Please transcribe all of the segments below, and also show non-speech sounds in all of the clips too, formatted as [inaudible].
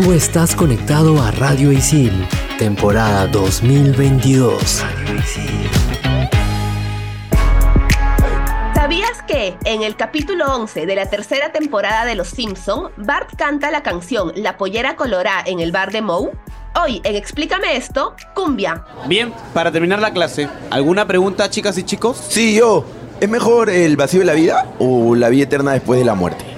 Tú estás conectado a Radio Isil, temporada 2022. ¿Sabías que en el capítulo 11 de la tercera temporada de Los Simpson, Bart canta la canción La pollera colorá en el bar de Moe? Hoy en Explícame esto, cumbia. Bien, para terminar la clase, ¿alguna pregunta, chicas y chicos? Sí, yo. ¿Es mejor el vacío de la vida o la vida eterna después de la muerte?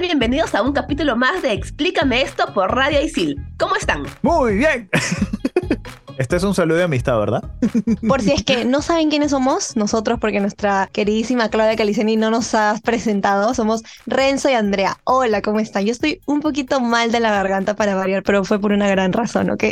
Bienvenidos a un capítulo más de Explícame esto por Radio Isil. ¿Cómo están? Muy bien. [laughs] Este es un saludo de amistad, ¿verdad? [laughs] Por si es que no saben quiénes somos, nosotros, porque nuestra queridísima Claudia Caliceni no nos ha presentado, somos Renzo y Andrea. Hola, ¿cómo están? Yo estoy un poquito mal de la garganta para variar, pero fue por una gran razón, ¿ok?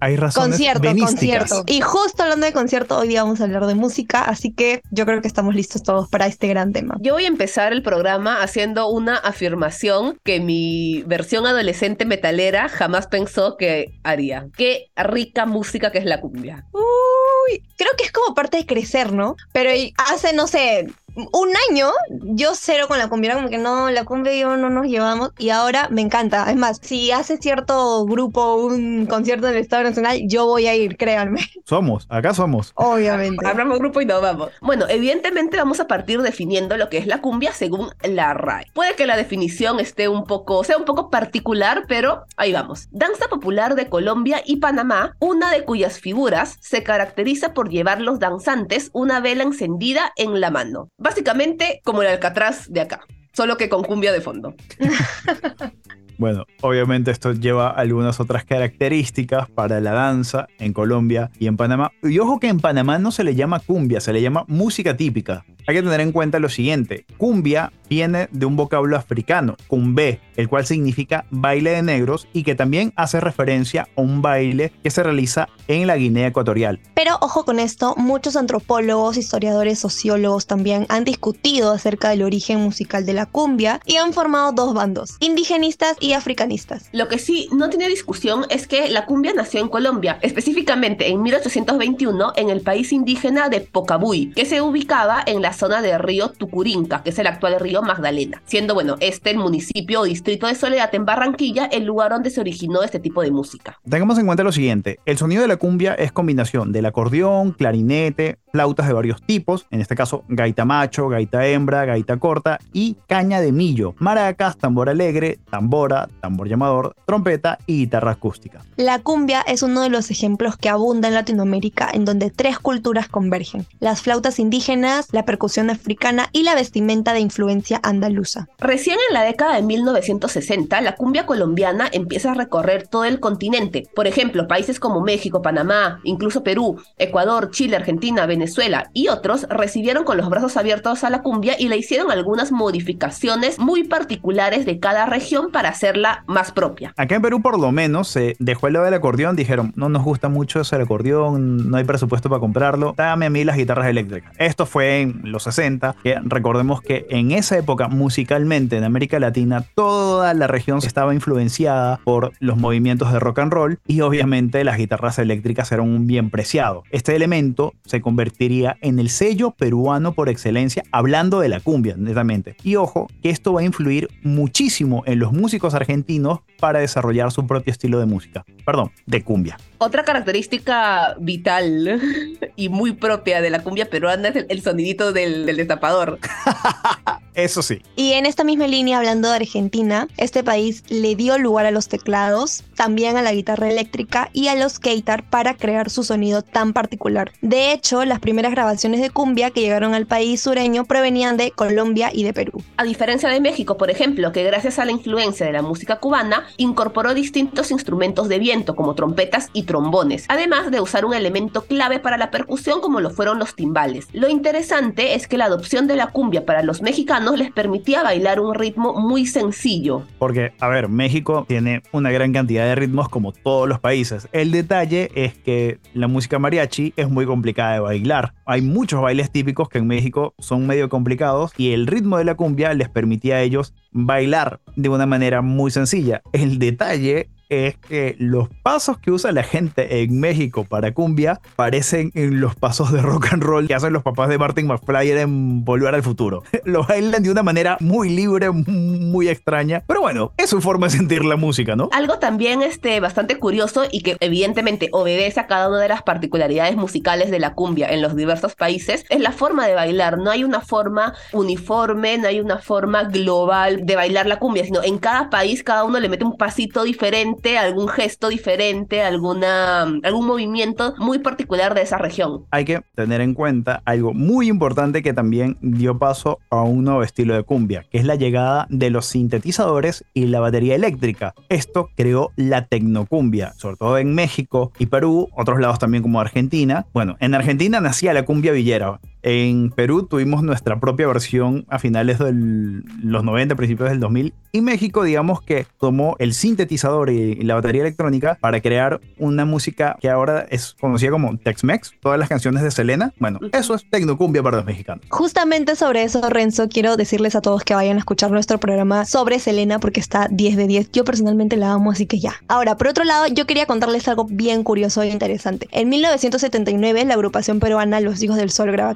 Hay razones Concierto, venísticas. concierto. Y justo hablando de concierto, hoy día vamos a hablar de música, así que yo creo que estamos listos todos para este gran tema. Yo voy a empezar el programa haciendo una afirmación que mi versión adolescente metalera jamás pensó que haría. Qué rica música que es la cumbia. Uy, creo que es como parte de crecer, ¿no? Pero hace, no sé, un año yo cero con la cumbia, era como que no, la cumbia y yo no nos llevamos y ahora me encanta. Es más, si hace cierto grupo un concierto en el Estado Nacional, yo voy a ir, créanme. [laughs] Somos, acá somos. Obviamente. Hablamos grupo y no vamos. Bueno, evidentemente vamos a partir definiendo lo que es la cumbia según la RAE. Puede que la definición esté un poco, sea un poco particular, pero ahí vamos. Danza popular de Colombia y Panamá, una de cuyas figuras se caracteriza por llevar los danzantes una vela encendida en la mano. Básicamente como el Alcatraz de acá, solo que con cumbia de fondo. [laughs] Bueno, obviamente esto lleva algunas otras características para la danza en Colombia y en Panamá. Y ojo que en Panamá no se le llama cumbia, se le llama música típica. Hay que tener en cuenta lo siguiente, cumbia viene de un vocablo africano, cumbé, el cual significa baile de negros y que también hace referencia a un baile que se realiza en la Guinea Ecuatorial. Pero ojo con esto, muchos antropólogos, historiadores, sociólogos también han discutido acerca del origen musical de la cumbia y han formado dos bandos, indigenistas africanistas. Lo que sí no tiene discusión es que la cumbia nació en Colombia, específicamente en 1821 en el país indígena de Pocabuy, que se ubicaba en la zona del río Tucurinca, que es el actual río Magdalena, siendo bueno, este el municipio o distrito de Soledad en Barranquilla el lugar donde se originó este tipo de música. Tengamos en cuenta lo siguiente, el sonido de la cumbia es combinación del acordeón, clarinete, flautas de varios tipos, en este caso gaita macho, gaita hembra, gaita corta y caña de millo, maracas, tambor alegre, tambora, tambor llamador, trompeta y guitarra acústica. La cumbia es uno de los ejemplos que abunda en Latinoamérica en donde tres culturas convergen, las flautas indígenas, la percusión africana y la vestimenta de influencia andaluza. Recién en la década de 1960, la cumbia colombiana empieza a recorrer todo el continente. Por ejemplo, países como México, Panamá, incluso Perú, Ecuador, Chile, Argentina, Venezuela y otros recibieron con los brazos abiertos a la cumbia y le hicieron algunas modificaciones muy particulares de cada región para hacerla más propia. Acá en Perú por lo menos se dejó el lado del acordeón, dijeron, no nos gusta mucho ese acordeón, no hay presupuesto para comprarlo, dame a mí las guitarras eléctricas. Esto fue en los 60, que recordemos que en esa época musicalmente en América Latina toda la región estaba influenciada por los movimientos de rock and roll y obviamente las guitarras eléctricas eran un bien preciado. Este elemento se convertiría en el sello peruano por excelencia hablando de la cumbia, netamente. Y ojo, que esto va a influir muchísimo en los músicos argentinos para desarrollar su propio estilo de música. Perdón, de cumbia. Otra característica vital y muy propia de la cumbia peruana es el, el sonidito del, del destapador. [laughs] Eso sí. Y en esta misma línea, hablando de Argentina, este país le dio lugar a los teclados, también a la guitarra eléctrica y a los keitar para crear su sonido tan particular. De hecho, las primeras grabaciones de cumbia que llegaron al país sureño provenían de Colombia y de Perú. A diferencia de México, por ejemplo, que gracias a la influencia de la música cubana, incorporó distintos instrumentos de viento como trompetas y trombones, además de usar un elemento clave para la percusión como lo fueron los timbales. Lo interesante es que la adopción de la cumbia para los mexicanos les permitía bailar un ritmo muy sencillo. Porque, a ver, México tiene una gran cantidad de ritmos como todos los países. El detalle es que la música mariachi es muy complicada de bailar. Hay muchos bailes típicos que en México son medio complicados y el ritmo de la cumbia les permitía a ellos bailar de una manera muy sencilla. El detalle es que los pasos que usa la gente en México para cumbia parecen en los pasos de rock and roll que hacen los papás de Martin McFly en Volver al Futuro. [laughs] Lo bailan de una manera muy libre, muy extraña, pero bueno, es su forma de sentir la música, ¿no? Algo también este, bastante curioso y que evidentemente obedece a cada una de las particularidades musicales de la cumbia en los diversos países es la forma de bailar. No hay una forma uniforme, no hay una forma global de bailar la cumbia, sino en cada país cada uno le mete un pasito diferente algún gesto diferente, alguna, algún movimiento muy particular de esa región. Hay que tener en cuenta algo muy importante que también dio paso a un nuevo estilo de cumbia, que es la llegada de los sintetizadores y la batería eléctrica. Esto creó la tecnocumbia, sobre todo en México y Perú, otros lados también como Argentina. Bueno, en Argentina nacía la cumbia villera, en Perú tuvimos nuestra propia versión a finales de los 90, principios del 2000. Y México, digamos que tomó el sintetizador y, la batería electrónica para crear una música que ahora es conocida como Tex-Mex. Todas las canciones de Selena. Bueno, eso es tecnocumbia para los mexicanos. Justamente sobre eso, Renzo, quiero decirles a todos que vayan a escuchar nuestro programa sobre Selena porque está 10 de 10. Yo personalmente la amo, así que ya. Ahora, por otro lado, yo quería contarles algo bien curioso e interesante. En 1979, la agrupación peruana Los Hijos del Sol graba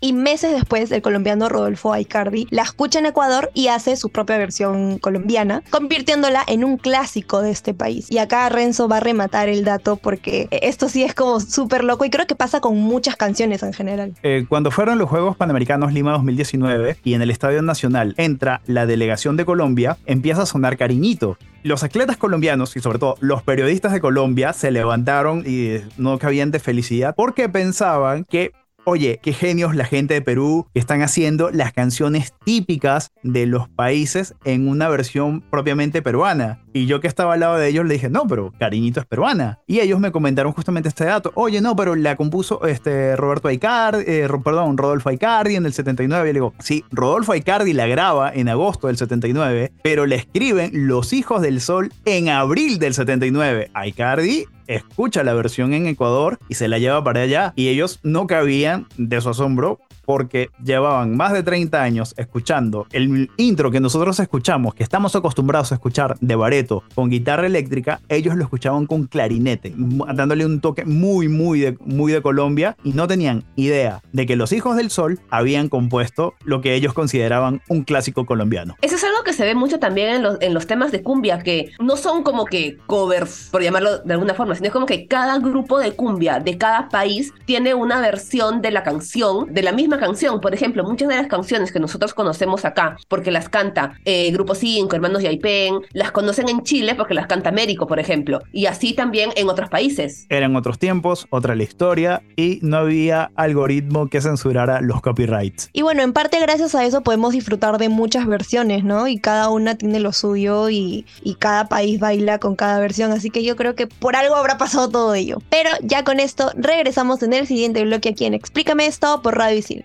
Y meses después, el colombiano Rodolfo Aicardi la escucha en Ecuador y hace su propia versión colombiana, convirtiéndola en un clásico de este país. Y acá Renzo va a rematar el dato porque esto sí es como súper loco y creo que pasa con muchas canciones en general. Eh, cuando fueron los Juegos Panamericanos Lima 2019 y en el Estadio Nacional entra la delegación de Colombia, empieza a sonar cariñito los atletas colombianos y sobre todo los periodistas de Colombia se levantaron y no cabían de felicidad porque pensaban que Oye, qué genios la gente de Perú que están haciendo las canciones típicas de los países en una versión propiamente peruana. Y yo que estaba al lado de ellos le dije, no, pero Cariñito es peruana. Y ellos me comentaron justamente este dato. Oye, no, pero la compuso este Roberto Aicardi, eh, perdón, Rodolfo Aicardi en el 79. Y le digo, sí, Rodolfo Aicardi la graba en agosto del 79, pero le escriben Los Hijos del Sol en abril del 79. Aicardi escucha la versión en Ecuador y se la lleva para allá. Y ellos no cabían de su asombro porque llevaban más de 30 años escuchando el intro que nosotros escuchamos, que estamos acostumbrados a escuchar de Bareto con guitarra eléctrica, ellos lo escuchaban con clarinete, dándole un toque muy, muy de, muy de Colombia y no tenían idea de que los hijos del sol habían compuesto lo que ellos consideraban un clásico colombiano. Eso es algo que se ve mucho también en los, en los temas de cumbia, que no son como que covers, por llamarlo de alguna forma, sino es como que cada grupo de cumbia de cada país tiene una versión de la canción, de la misma canción. Por ejemplo, muchas de las canciones que nosotros conocemos acá, porque las canta eh, Grupo 5, Hermanos Yaipen, las conocen en Chile porque las canta Américo, por ejemplo. Y así también en otros países. Eran otros tiempos, otra la historia, y no había algoritmo que censurara los copyrights. Y bueno, en parte gracias a eso podemos disfrutar de muchas versiones, ¿no? Y cada una tiene lo suyo y, y cada país baila con cada versión. Así que yo creo que por algo habrá pasado todo ello. Pero ya con esto regresamos en el siguiente bloque aquí en Explícame esto por Radio Isil.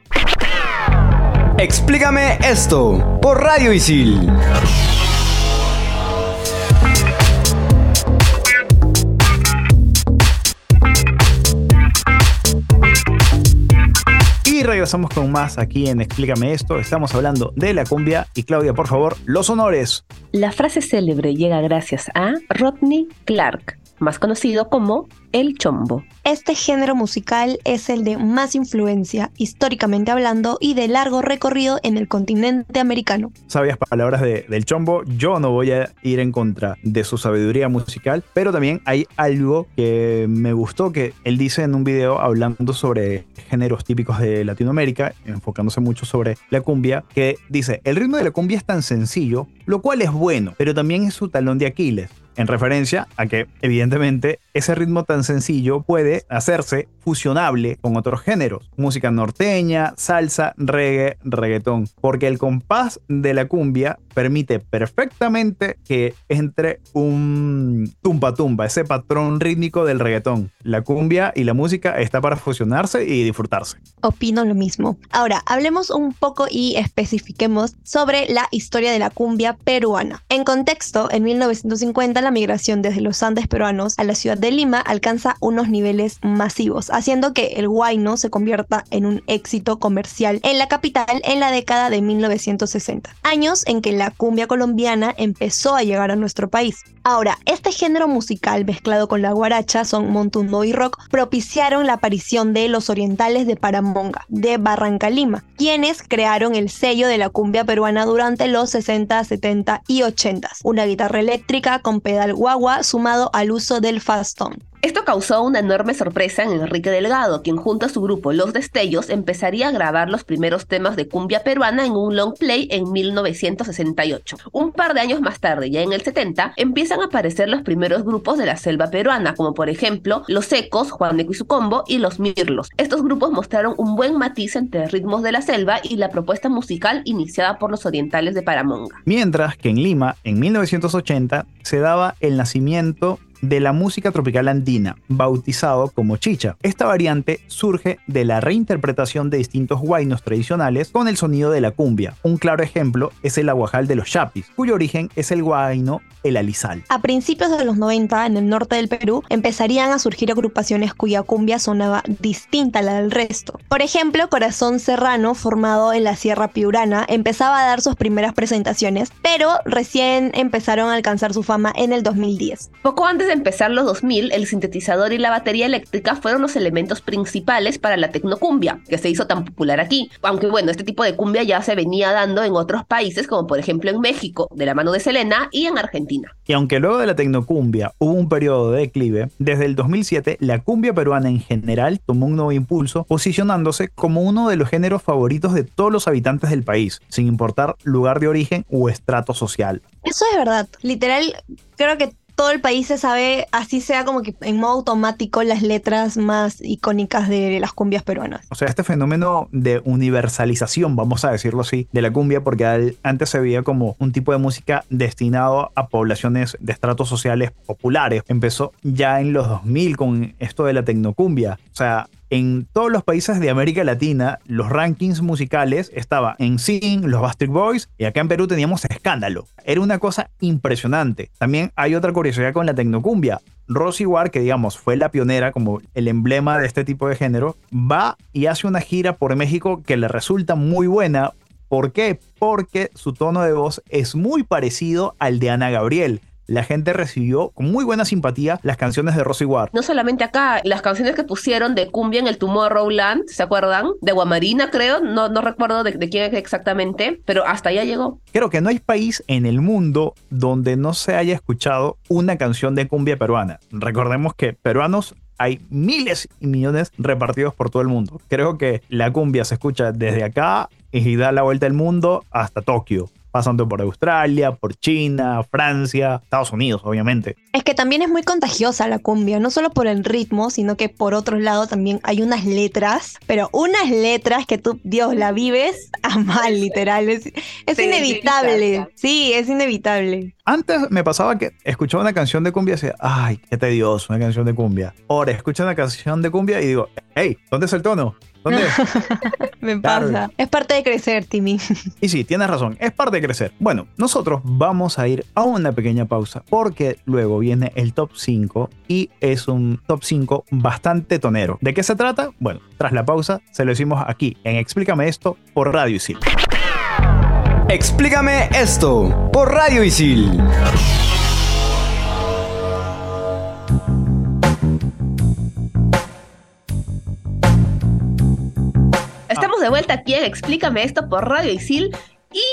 Explícame esto por Radio Isil. Y regresamos con más aquí en Explícame esto. Estamos hablando de la cumbia. Y Claudia, por favor, los honores. La frase célebre llega gracias a Rodney Clark, más conocido como El Chombo. Este género musical es el de más influencia, históricamente hablando, y de largo recorrido en el continente americano. Sabias palabras de, del Chombo, yo no voy a ir en contra de su sabiduría musical, pero también hay algo que me gustó que él dice en un video hablando sobre géneros típicos de Latinoamérica, enfocándose mucho sobre la cumbia, que dice, el ritmo de la cumbia es tan sencillo, lo cual es bueno, pero también es su talón de Aquiles en referencia a que evidentemente ese ritmo tan sencillo puede hacerse fusionable con otros géneros, música norteña, salsa, reggae, reggaetón, porque el compás de la cumbia permite perfectamente que entre un tumba tumba, ese patrón rítmico del reggaetón. La cumbia y la música está para fusionarse y disfrutarse. Opino lo mismo. Ahora, hablemos un poco y especifiquemos sobre la historia de la cumbia peruana. En contexto, en 1950 la migración desde los Andes peruanos a la ciudad de Lima alcanza unos niveles masivos, haciendo que el guayno se convierta en un éxito comercial en la capital en la década de 1960. Años en que la cumbia colombiana empezó a llegar a nuestro país. Ahora, este género musical mezclado con la guaracha, son montuno y rock, propiciaron la aparición de los orientales de Paramonga, de Barranca Lima, quienes crearon el sello de la cumbia peruana durante los 60, 70 y 80, una guitarra eléctrica con pedal guagua sumado al uso del fastón. Esto causó una enorme sorpresa en Enrique Delgado, quien junto a su grupo Los Destellos empezaría a grabar los primeros temas de cumbia peruana en un long play en 1968. Un par de años más tarde, ya en el 70, empiezan a aparecer los primeros grupos de la selva peruana, como por ejemplo Los Ecos, Juan de y su combo y Los Mirlos. Estos grupos mostraron un buen matiz entre ritmos de la selva y la propuesta musical iniciada por los orientales de Paramonga. Mientras que en Lima, en 1980, se daba el nacimiento de la música tropical andina, bautizado como chicha. Esta variante surge de la reinterpretación de distintos guainos tradicionales con el sonido de la cumbia. Un claro ejemplo es el aguajal de los chapis, cuyo origen es el guaino el alisal. A principios de los 90, en el norte del Perú, empezarían a surgir agrupaciones cuya cumbia sonaba distinta a la del resto. Por ejemplo, Corazón Serrano, formado en la Sierra Piurana, empezaba a dar sus primeras presentaciones, pero recién empezaron a alcanzar su fama en el 2010. Poco antes de empezar los 2000, el sintetizador y la batería eléctrica fueron los elementos principales para la tecnocumbia, que se hizo tan popular aquí. Aunque bueno, este tipo de cumbia ya se venía dando en otros países, como por ejemplo en México, de la mano de Selena, y en Argentina. Y aunque luego de la tecnocumbia hubo un periodo de declive, desde el 2007 la cumbia peruana en general tomó un nuevo impulso, posicionándose como uno de los géneros favoritos de todos los habitantes del país, sin importar lugar de origen o estrato social. Eso es verdad. Literal, creo que todo el país se sabe, así sea como que en modo automático, las letras más icónicas de las cumbias peruanas. O sea, este fenómeno de universalización, vamos a decirlo así, de la cumbia, porque antes se veía como un tipo de música destinado a poblaciones de estratos sociales populares. Empezó ya en los 2000 con esto de la tecnocumbia. O sea, en todos los países de América Latina, los rankings musicales estaban en Sing, los Bastard Boys, y acá en Perú teníamos Escándalo. Era una cosa impresionante. También hay otra curiosidad con la tecnocumbia. Rosy War, que digamos fue la pionera como el emblema de este tipo de género, va y hace una gira por México que le resulta muy buena. ¿Por qué? Porque su tono de voz es muy parecido al de Ana Gabriel la gente recibió con muy buena simpatía las canciones de Rosy Ward. No solamente acá, las canciones que pusieron de cumbia en el Tomorrowland, ¿se acuerdan? De Guamarina, creo, no, no recuerdo de, de quién es exactamente, pero hasta allá llegó. Creo que no hay país en el mundo donde no se haya escuchado una canción de cumbia peruana. Recordemos que peruanos hay miles y millones repartidos por todo el mundo. Creo que la cumbia se escucha desde acá y da la vuelta al mundo hasta Tokio pasando por Australia, por China, Francia, Estados Unidos, obviamente. Es que también es muy contagiosa la cumbia, no solo por el ritmo, sino que por otro lado también hay unas letras, pero unas letras que tú, Dios, la vives a mal, literal. Es, inevitable. Sí, es inevitable. Antes me pasaba que escuchaba una canción de cumbia y decía, ay, qué tedioso, una canción de cumbia. Ahora escucho una canción de cumbia y digo, hey, ¿dónde es el tono? ¿Dónde? [laughs] Me pasa. Es parte de crecer, Timmy. Y sí, tienes razón, es parte de crecer. Bueno, nosotros vamos a ir a una pequeña pausa porque luego viene el top 5 y es un top 5 bastante tonero. ¿De qué se trata? Bueno, tras la pausa se lo decimos aquí en Explícame esto por Radio Isil. Explícame esto por Radio Isil. Estamos de vuelta aquí en Explícame esto por Radio Isil y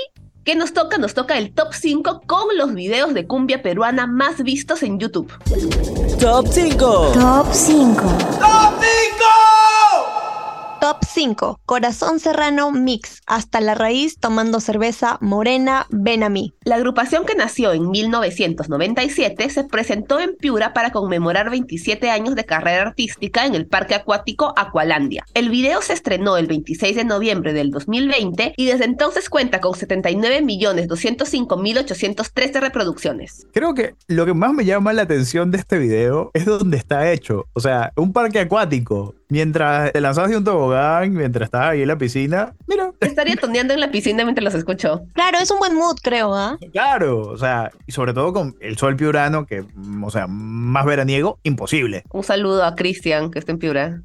¿qué nos toca? Nos toca el top 5 con los videos de cumbia peruana más vistos en YouTube. Top 5. Top 5. Top 5. Top 5. Corazón Serrano Mix. Hasta la raíz tomando cerveza morena, ven a mí. La agrupación que nació en 1997 se presentó en Piura para conmemorar 27 años de carrera artística en el parque acuático Aqualandia. El video se estrenó el 26 de noviembre del 2020 y desde entonces cuenta con 79.205.813 reproducciones. Creo que lo que más me llama la atención de este video es donde está hecho. O sea, un parque acuático. Mientras te lanzabas de un tobogán, mientras estabas ahí en la piscina, mira. Estaría toneando en la piscina mientras los escucho. Claro, es un buen mood, creo, ¿ah? Claro, o sea, y sobre todo con el sol piurano, que, mm, o sea, más veraniego, imposible. Un saludo a Cristian, que está en Piura.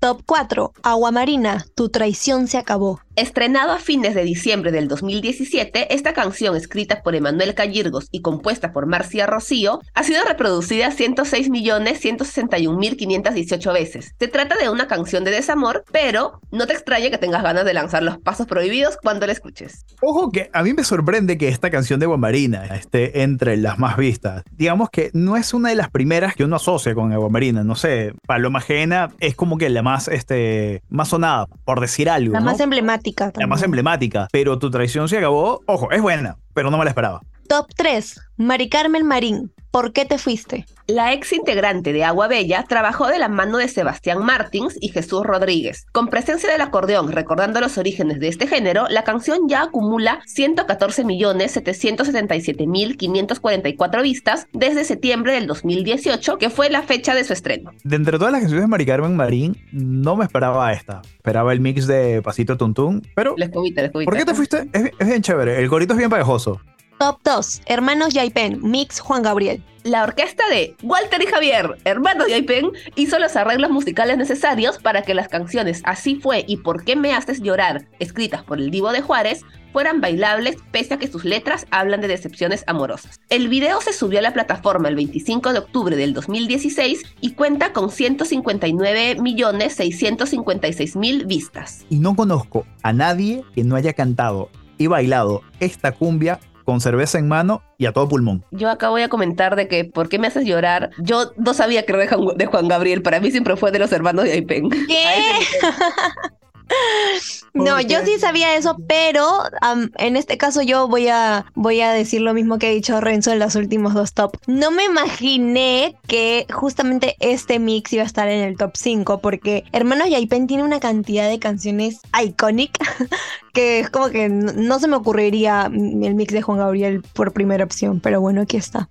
Top 4. Agua Marina, tu traición se acabó. Estrenado a fines de diciembre del 2017, esta canción escrita por Emanuel Callirgos y compuesta por Marcia Rocío ha sido reproducida 106.161.518 veces. Se trata de una canción de desamor, pero no te extrañe que tengas ganas de lanzar los pasos prohibidos cuando la escuches. Ojo que a mí me sorprende que esta canción de Guamarina esté entre las más vistas. Digamos que no es una de las primeras que uno asocia con Guamarina. No sé, Paloma Ajena es como que la más, este, más sonada, por decir algo. La ¿no? más emblemática. La también. más emblemática. Pero tu traición se acabó. Ojo, es buena, pero no me la esperaba. Top 3. Mari Carmen Marín, ¿por qué te fuiste? La ex integrante de Agua Bella trabajó de la mano de Sebastián Martins y Jesús Rodríguez. Con presencia del acordeón, recordando los orígenes de este género, la canción ya acumula 114.777.544 vistas desde septiembre del 2018, que fue la fecha de su estreno. De entre todas las canciones de Mari Carmen Marín, no me esperaba esta. Esperaba el mix de Pasito Tuntún, pero La escobita, la escobita. ¿por qué te fuiste? Es, es bien chévere. El corito es bien pegajoso. Top 2. Hermanos Yaipen, Mix Juan Gabriel. La orquesta de Walter y Javier, hermanos de Aipen, hizo los arreglos musicales necesarios para que las canciones Así fue y ¿Por qué me haces llorar, escritas por el Divo de Juárez, fueran bailables pese a que sus letras hablan de decepciones amorosas. El video se subió a la plataforma el 25 de octubre del 2016 y cuenta con 159.656.000 vistas. Y no conozco a nadie que no haya cantado y bailado esta cumbia con cerveza en mano y a todo pulmón. Yo acá voy a comentar de que ¿Por qué me haces llorar? Yo no sabía que era de Juan, Gabriel, para mí siempre fue de los hermanos de Aipen. ¿Qué? No, ¿Por yo sí sabía eso, pero en este caso yo voy a, voy a decir lo mismo que ha dicho Renzo en los últimos dos top. No me imaginé que justamente este mix iba a estar en el top 5, porque Hermanos Yaipen tiene una cantidad de canciones icónicas [laughs] que es como que no, no se me ocurriría el mix de Juan Gabriel por primera opción, pero bueno, aquí está.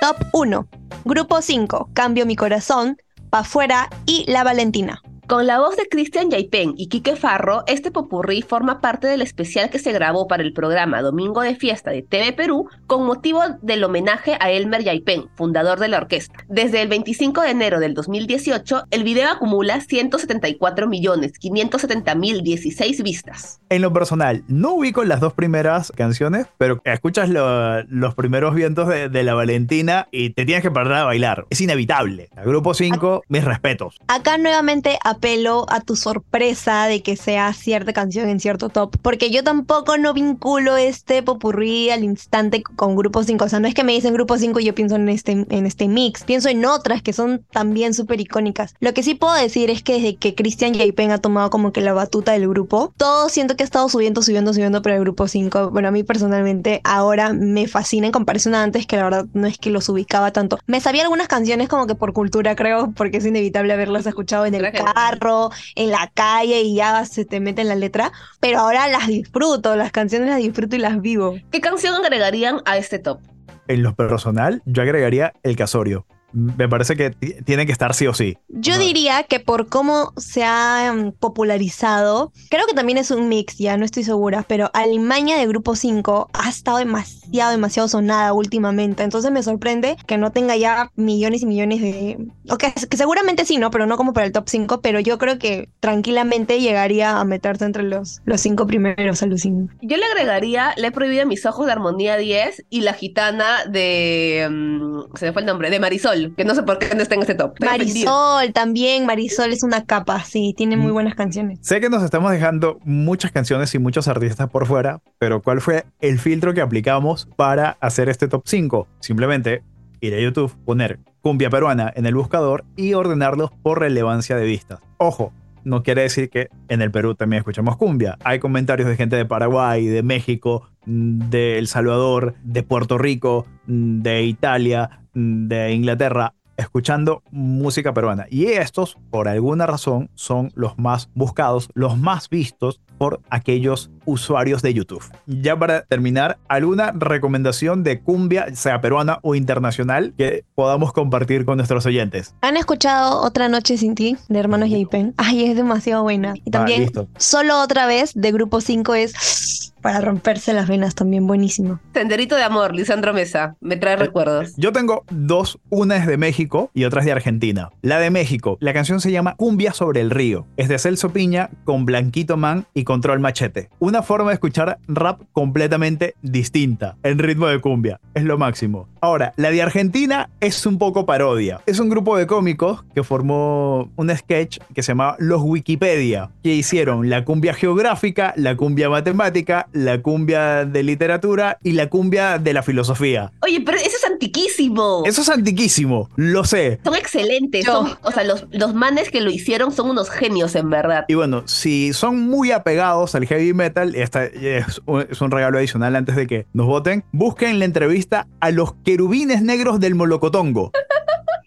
Top 1. Grupo 5. Cambio mi corazón. Pa' fuera y La Valentina. Con la voz de Cristian Yaipen y Quique Farro, este popurrí forma parte del especial que se grabó para el programa Domingo de Fiesta de TV Perú con motivo del homenaje a Elmer Yaipen, fundador de la orquesta. Desde el 25 de enero del 2018, el video acumula 174.570.016 vistas. En lo personal, no ubico las dos primeras canciones, pero escuchas lo- los primeros vientos de, de la Valentina y te tienes que parar a bailar. Es inevitable. Grupo 5, mis respetos. Acá nuevamente apelo a tu sorpresa de que sea cierta canción en cierto top, porque yo tampoco no vinculo este popurrí al instante con Grupo 5. O sea, no es que me dicen Grupo 5 y yo pienso en este, en este mix, pienso en otras que son también súper icónicas. Lo que sí puedo decir es que desde que Christian Yaipen ha tomado como que la batuta del grupo, todo siento que ha estado subiendo, subiendo, subiendo, pero el Grupo 5, bueno, a mí personalmente ahora me fascina en comparación a antes, que la verdad no es que los ubicaba tanto. Me sabía algunas canciones como que por cultura, creo, porque es inevitable haberlas escuchado en el carro, en la calle y ya se te mete en la letra, pero ahora las disfruto, las canciones las disfruto y las vivo. ¿Qué canción agregarían a este top? En lo personal, yo agregaría el casorio. Me parece que ti- tiene que estar sí o sí. Yo diría que por cómo se ha mm, popularizado, creo que también es un mix, ya no estoy segura, pero Alimaña de Grupo 5 ha estado demasiado, demasiado sonada últimamente. Entonces me sorprende que no tenga ya millones y millones de. O que, que seguramente sí, ¿no? Pero no como para el top 5, pero yo creo que tranquilamente llegaría a meterse entre los, los cinco primeros, alucino. Yo le agregaría Le he prohibido a mis ojos de Armonía 10 y La Gitana de... mm, se me fue el nombre, de Marisol, que no sé por qué no está en ese top. Estoy ofendida. Marisol también, Marisol es una capa, sí, tiene muy Mm. buenas canciones. Sé que nos estamos dejando muchas canciones y muchos artistas por fuera, pero ¿cuál fue el filtro que aplicamos para hacer este top 5? Simplemente ir a YouTube, poner cumbia peruana en el buscador y ordenarlos por relevancia de vistas. Ojo, no quiere decir que en el Perú también escuchamos cumbia. Hay comentarios de gente de Paraguay, de México, mm, de El Salvador, de Puerto Rico, mm, de Italia, de Inglaterra escuchando música peruana. Y estos, por alguna razón, son los más buscados, los más vistos por aquellos usuarios de YouTube. Ya para terminar, ¿alguna recomendación de cumbia, sea peruana o internacional, que podamos compartir con nuestros oyentes? ¿Han escuchado Otra Noche Sin Ti de Hermanos J-Pen? Ay, es demasiado buena. Y también, solo otra vez de Grupo 5 es para romperse las venas, también buenísimo. Senderito de amor, Lisandro Mesa. Me trae recuerdos. Yo tengo dos, una es de México y otra es de Argentina. La de México, la canción se llama Cumbia sobre el río. Es de Celso Piña con Blanquito Man y Control Machete. Una forma de escuchar rap completamente distinta, en ritmo de cumbia. Es lo máximo. Ahora, la de Argentina es un poco parodia. Es un grupo de cómicos que formó un sketch que se llamaba Los Wikipedia, que hicieron la cumbia geográfica, la cumbia matemática, la cumbia de literatura y la cumbia de la filosofía. Oye, pero eso es antiquísimo. Eso es antiquísimo, lo sé. Son excelentes. Yo. Son, o sea, los, los manes que lo hicieron son unos genios, en verdad. Y bueno, si son muy apegados al heavy metal, esta es un, es un regalo adicional antes de que nos voten, busquen la entrevista a los querubines negros del Molocotongo.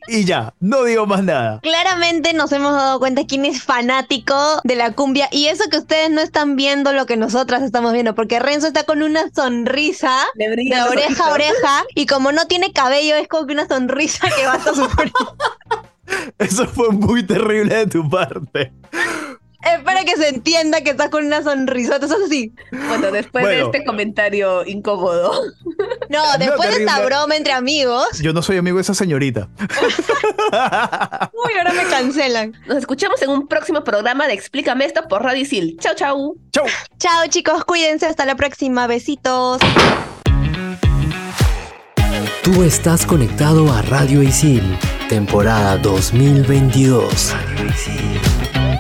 Y ya, no digo más nada. Claramente nos hemos dado cuenta quién es fanático de la cumbia y eso que ustedes no están viendo lo que nosotras estamos viendo, porque Renzo está con una sonrisa Le de oreja a oreja y como no tiene cabello es como que una sonrisa que va hasta [laughs] su frente. Eso fue muy terrible de tu parte. Espera que se entienda que estás con una sonrisota, eso es así. Bueno, después Bueno. de este comentario incómodo. No, después de esta broma entre amigos, Yo no soy amigo de esa señorita. uy, ahora me cancelan. Nos escuchamos en un próximo programa de Explícame esto por Radio Isil. Chau, chau. Chau. Chao chicos, cuídense, hasta la próxima, besitos. Tú estás conectado a Radio Isil, temporada 2022. Radio Isil.